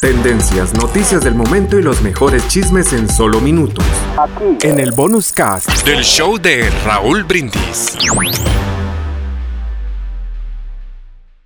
Tendencias, noticias del momento y los mejores chismes en solo minutos. En el bonus cast del show de Raúl Brindis.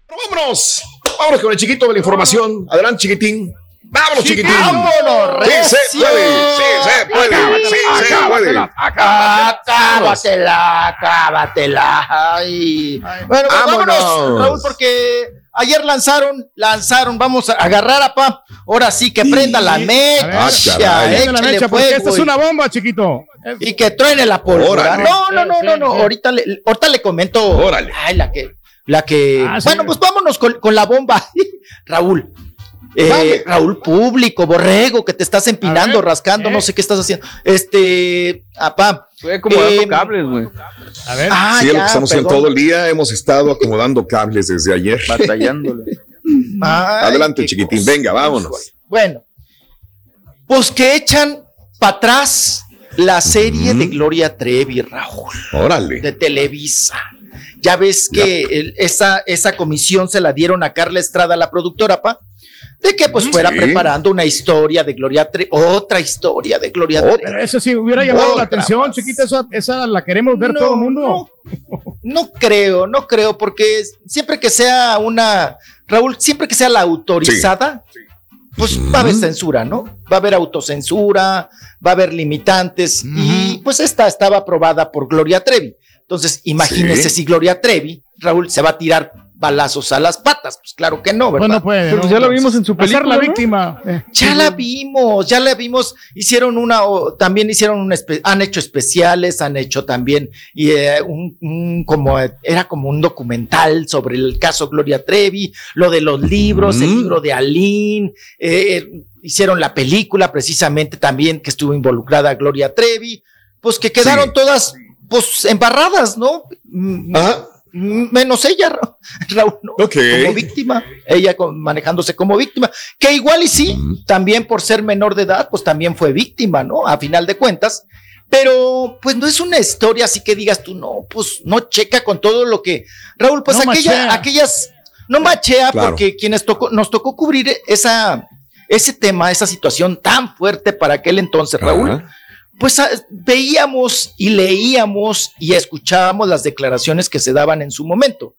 Vámonos, vámonos con el chiquito de la información. Adelante, chiquitín. Vámonos, chiquitín. Vámonos, Sí, se puede, sí, se puede, sí, se puede. Acábatela, acábatela. Ay. Bueno, pues Vámonos. Raúl, porque ayer lanzaron, lanzaron, vamos a agarrar a Pa. Ahora sí que prenda la Ah, mecha. caray. Prende la échale mecha, porque esta es una bomba, chiquito. Y que truene la pólvora. No, no, no, no, no. Ahorita le, ahorita le comento. Órale. Ay, la que, la que. Ah, bueno, pues vámonos con, con la bomba. Raúl. Eh. Raúl Público, Borrego, que te estás empinando, rascando, eh. no sé qué estás haciendo. Este, apá. Fue acomodando Eh, cables, güey. A ver. Ah, Sí, es lo ya, que estamos haciendo todo el día. Hemos estado acomodando cables desde ayer. Batallándole. Ay, Adelante, chiquitín. cosa. Venga, vámonos. Bueno, pues que echan para atrás la serie de Gloria Trevi, Raúl, Órale. de Televisa. Ya ves que el- esa, esa comisión se la dieron a Carla Estrada, la productora, pa, de que pues fuera Sí. preparando una historia de Gloria Trevi, otra historia de Gloria Otra. Trevi. Pero eso sí hubiera llamado Otra la atención, más. chiquita. Esa, esa la queremos ver No, todo el mundo. No, no creo, no creo, porque siempre que sea una, Raúl, siempre que sea la autorizada, pues va a haber censura, ¿no? Va a haber autocensura, va a haber limitantes, y pues esta estaba aprobada por Gloria Trevi. Entonces, imagínese si Gloria Trevi, Raúl, se va a tirar balazos a las patas. Pues claro que no, ¿verdad? Pues no puede. Pero no. ya lo vimos en su película, la ¿no? víctima. eh. Ya la vimos, ya la vimos. Hicieron una, o también hicieron un, espe- han hecho especiales, han hecho también y, eh, un, un como era como un documental sobre el caso Gloria Trevi, lo de los libros, el libro de Aline, eh, eh, hicieron la película precisamente también que estuvo involucrada Gloria Trevi, pues que quedaron Sí. todas pues embarradas, ¿no? Ajá. Mm, Menos ella, Ra- Raúl, ¿no? Como víctima, ella con- manejándose como víctima, que igual y sí, también por ser menor de edad, pues también fue víctima, ¿no? A final de cuentas, pero pues no es una historia así que digas tú, no, pues no checa con todo lo que, Raúl, pues No aquella, aquellas, no machea Claro. porque quienes tocó, nos tocó cubrir esa, ese tema, esa situación tan fuerte para aquel entonces, Raúl, Ajá. Pues ah, veíamos y leíamos y escuchábamos las declaraciones que se daban en su momento.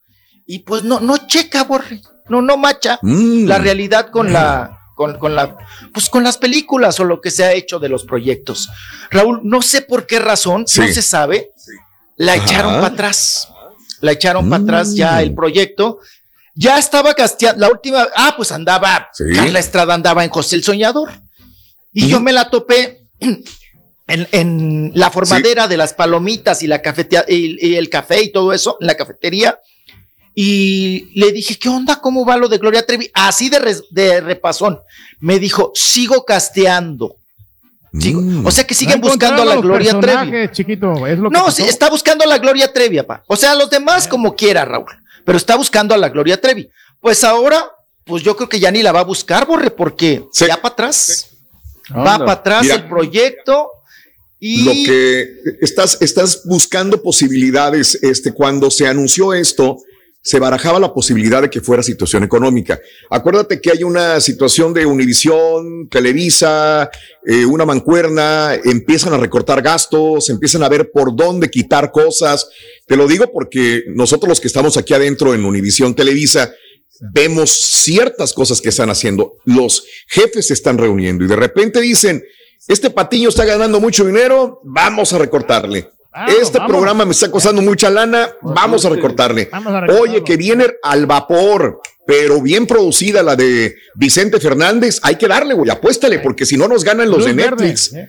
Y pues no, no checa, Borre, no, no macha Mm. la realidad con la, con, con la, pues con las películas o lo que se ha hecho de los proyectos. Raúl, no sé por qué razón, no se sabe, la Ajá. echaron para atrás. La echaron para Mm. atrás ya el proyecto. Ya estaba casteando, la última, ah, pues andaba, Sí. Carla Estrada andaba en José el Soñador. Y yo me la topé en, en la formadera de las palomitas y la cafetería y, y el café y todo eso, en la cafetería. Y le dije, ¿qué onda? ¿Cómo va lo de Gloria Trevi? Así de, res- de repasón. Me dijo, sigo casteando. Sigo. Mm. O sea que No siguen buscando a la Gloria Trevi. personajes, chiquito. Es lo que No, sí, está buscando a la Gloria Trevi, papá. O sea, los demás como quiera, Raúl. Pero está buscando a la Gloria Trevi. Pues ahora, pues yo creo que ya ni la va a buscar, Borre, porque Sí. ya para atrás. Va para atrás Mira. el proyecto. Lo que estás, estás buscando posibilidades, este, cuando se anunció esto, se barajaba la posibilidad de que fuera situación económica. Acuérdate que hay una situación de Univisión, Televisa, eh, una mancuerna, empiezan a recortar gastos, empiezan a ver por dónde quitar cosas. Te lo digo porque nosotros los que estamos aquí adentro en Univisión Televisa, vemos ciertas cosas que están haciendo. Los jefes se están reuniendo y de repente dicen, este patiño está ganando mucho dinero, vamos a recortarle. Vamos, este vamos. programa me está costando mucha lana, vamos a recortarle. Vamos a recortarlo. Oye, que viene al vapor, pero bien producida la de Vicente Fernández, hay que darle, güey, apuéstale, porque si no nos ganan los Luz de Netflix. ¿eh?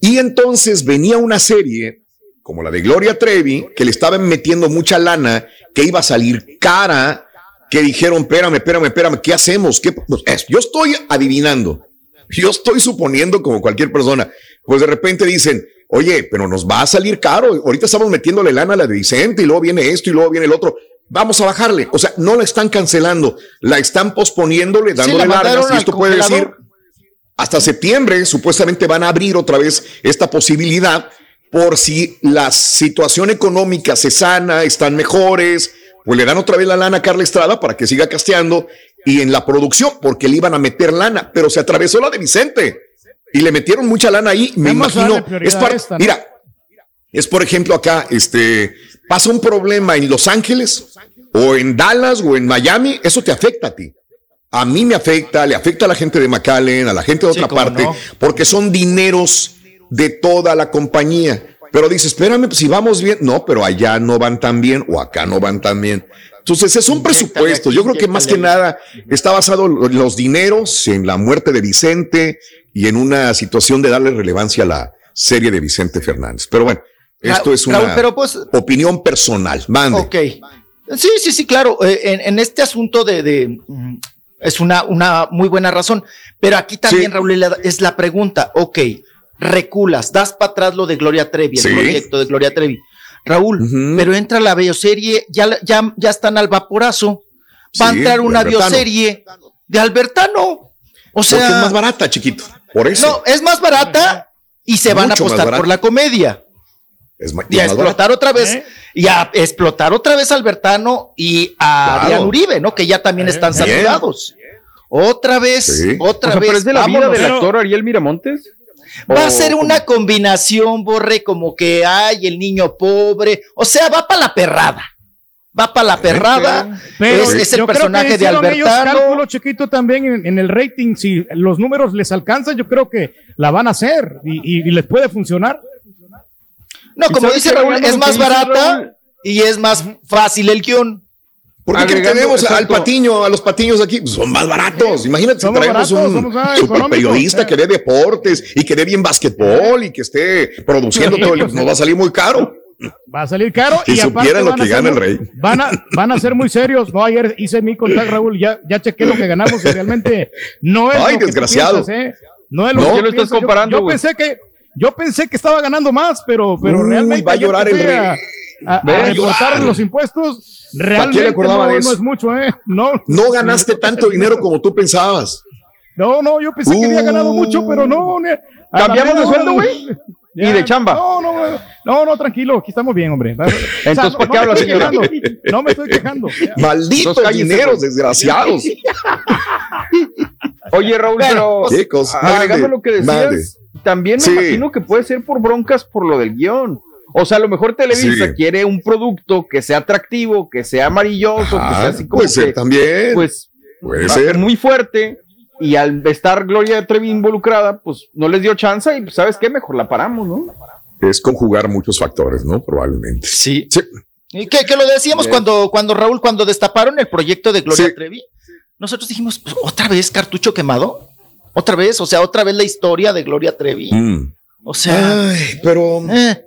Y entonces venía una serie como la de Gloria Trevi, que le estaban metiendo mucha lana, que iba a salir cara, que dijeron, espérame, espérame, espérame, ¿qué hacemos? ¿Qué? Pues, es- yo estoy adivinando, yo estoy suponiendo como cualquier persona, pues de repente dicen, oye, pero nos va a salir caro, ahorita estamos metiéndole lana a la de Vicente y luego viene esto y luego viene el otro. Vamos a bajarle. O sea, no la están cancelando, la están posponiéndole, dándole la largas. Y esto puede decir, hasta septiembre supuestamente van a abrir otra vez esta posibilidad por si la situación económica se sana, están mejores, pues le dan otra vez la lana a Carla Estrada para que siga casteando y en la producción, porque le iban a meter lana, pero se atravesó la de Vicente y le metieron mucha lana ahí, me Vamos imagino. Es par- a esta, ¿no? Mira, es por ejemplo acá, este, pasa un problema en Los Ángeles o en Dallas o en Miami, eso te afecta a ti. A mí me afecta, le afecta a la gente de McAllen, a la gente de otra parte, no. porque son dineros de toda la compañía. Pero dices, espérame, pues, si vamos bien, no, pero allá no van tan bien o acá no van tan bien. Entonces, es un presupuesto. Yo creo que más que nada está basado en los dineros, en la muerte de Vicente y en una situación de darle relevancia a la serie de Vicente Fernández. Pero bueno, esto es una Raúl, pero pues, opinión personal. Mande. Ok. Sí, sí, sí, claro. eh, En, en este asunto de, de, mm, es una, una muy buena razón. Pero aquí también, Sí. Raúl, es la pregunta. Ok, reculas, das para atrás lo de Gloria Trevi, el Sí. proyecto de Gloria Trevi. Raúl, pero entra la bioserie, ya, la- ya, ya están al vaporazo. Va a entrar una bioserie de Albertano. O Porque sea, es más barata, chiquito. Por eso. no, es más barata y se van a apostar por la comedia. es ma- Y a barata. explotar otra vez, ¿Eh? y a explotar otra vez a Albertano y a Claro. Adrián Uribe, ¿no? Que ya también están Bien. saturados. Otra vez, Sí. otra O sea, vez. pero es de la vida del actor Ariel Miramontes. Va ¿O a ser una combinación, Borre, como que hay el niño pobre. O sea, va para la perrada. Va para la perrada. Pero es, es el yo creo que personaje de ellos Albertano. cálculo chiquito también en, en el rating. Si los números les alcanzan, yo creo que la van a hacer y, y- y les puede funcionar. No, ¿Y como dice Raúl, es más barata Raúl? y es más fácil el guion. ¿Por qué que Agregando, tenemos al patiño, a los patiños aquí? Pues son más baratos. Imagínate si traemos baratos, un ah, super periodista eh. que dé deportes y que dé bien basquetbol y que esté produciendo todo el nos va a salir muy caro. Va a salir caro. Si y aparte supieran lo van a que ser gana el rey. Van a, van a ser muy serios. No, ayer hice mi contacto, Raúl. Ya, ya chequé lo que ganamos y realmente no es. Ay, lo que desgraciado. piensas, ¿eh? No es lo No. que ¿Qué tú lo estás. Yo- comparando, Yo, pensé que. Yo pensé que estaba ganando más, pero, pero Uy, realmente. va a llorar que el rey. A, los impuestos, quién le realmente no, de no eso? es mucho, ¿eh? No, No ganaste tanto dinero como tú pensabas. No, no, yo pensé que había ganado Uh. mucho, pero no. ¿Cambiamos de sueldo, güey? ya, ¿Y de chamba? No, no, no, no, tranquilo, aquí estamos bien, hombre. O sea, Entonces, no- ¿para no qué me habla, estoy señora? quejando, No me estoy quejando. Ya. Malditos dineros, desgraciados. Oye, Raúl, pero Chicos, agregando mande, lo que decías, también me Sí. imagino que puede ser por broncas por lo del guion. O sea, a lo mejor Televisa Sí. quiere un producto que sea atractivo, que sea amarilloso, que sea así como puede ser que, también. pues, puede ser. muy fuerte. Y al estar Gloria Trevi involucrada, pues no les dio chance y pues, ¿sabes qué? Mejor la paramos, ¿no? Es conjugar muchos factores, ¿no? Probablemente. Sí. Sí. Y que, que lo decíamos Bien. cuando, cuando Raúl, cuando destaparon el proyecto de Gloria Sí. Trevi, nosotros dijimos, pues, otra vez cartucho quemado, otra vez, o sea, otra vez la historia de Gloria Trevi. Mm. O sea, Ay, pero eh,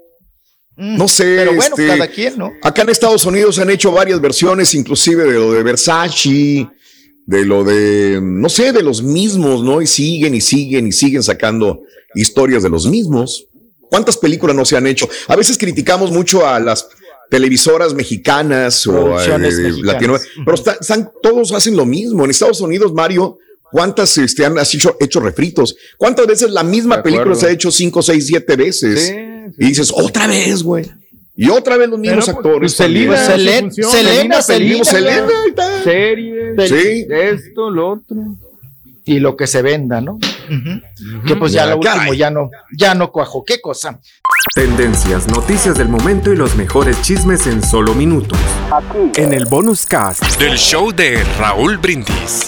no sé. pero bueno, este, cada quien, ¿no? Acá en Estados Unidos han hecho varias versiones, inclusive de lo de Versace, de lo de, no sé, de los mismos, ¿no? Y siguen y siguen y siguen sacando historias de los mismos. ¿Cuántas películas no se han hecho? A veces criticamos mucho a las televisoras mexicanas o de mexicanas. Latino, pero está- están, todos hacen lo mismo. En Estados Unidos, Mario, ¿cuántas este, han hecho, hecho refritos? ¿Cuántas veces la misma película se ha hecho cinco, seis, siete veces? Sí, Y dices, otra vez, güey. Y otra vez los mismos Pero, actores. pues. Selena, Pues funciona. Selena, Selena, Selena y tal. Series, Sí. esto, lo otro. Y lo que se venda, ¿no? Que pues ya Ya, lo último caray. ya no, ya no cuajo. ¿Qué cosa? Tendencias, noticias del momento y los mejores chismes en solo minutos. Aquí. En el bonus cast del show de Raúl Brindis.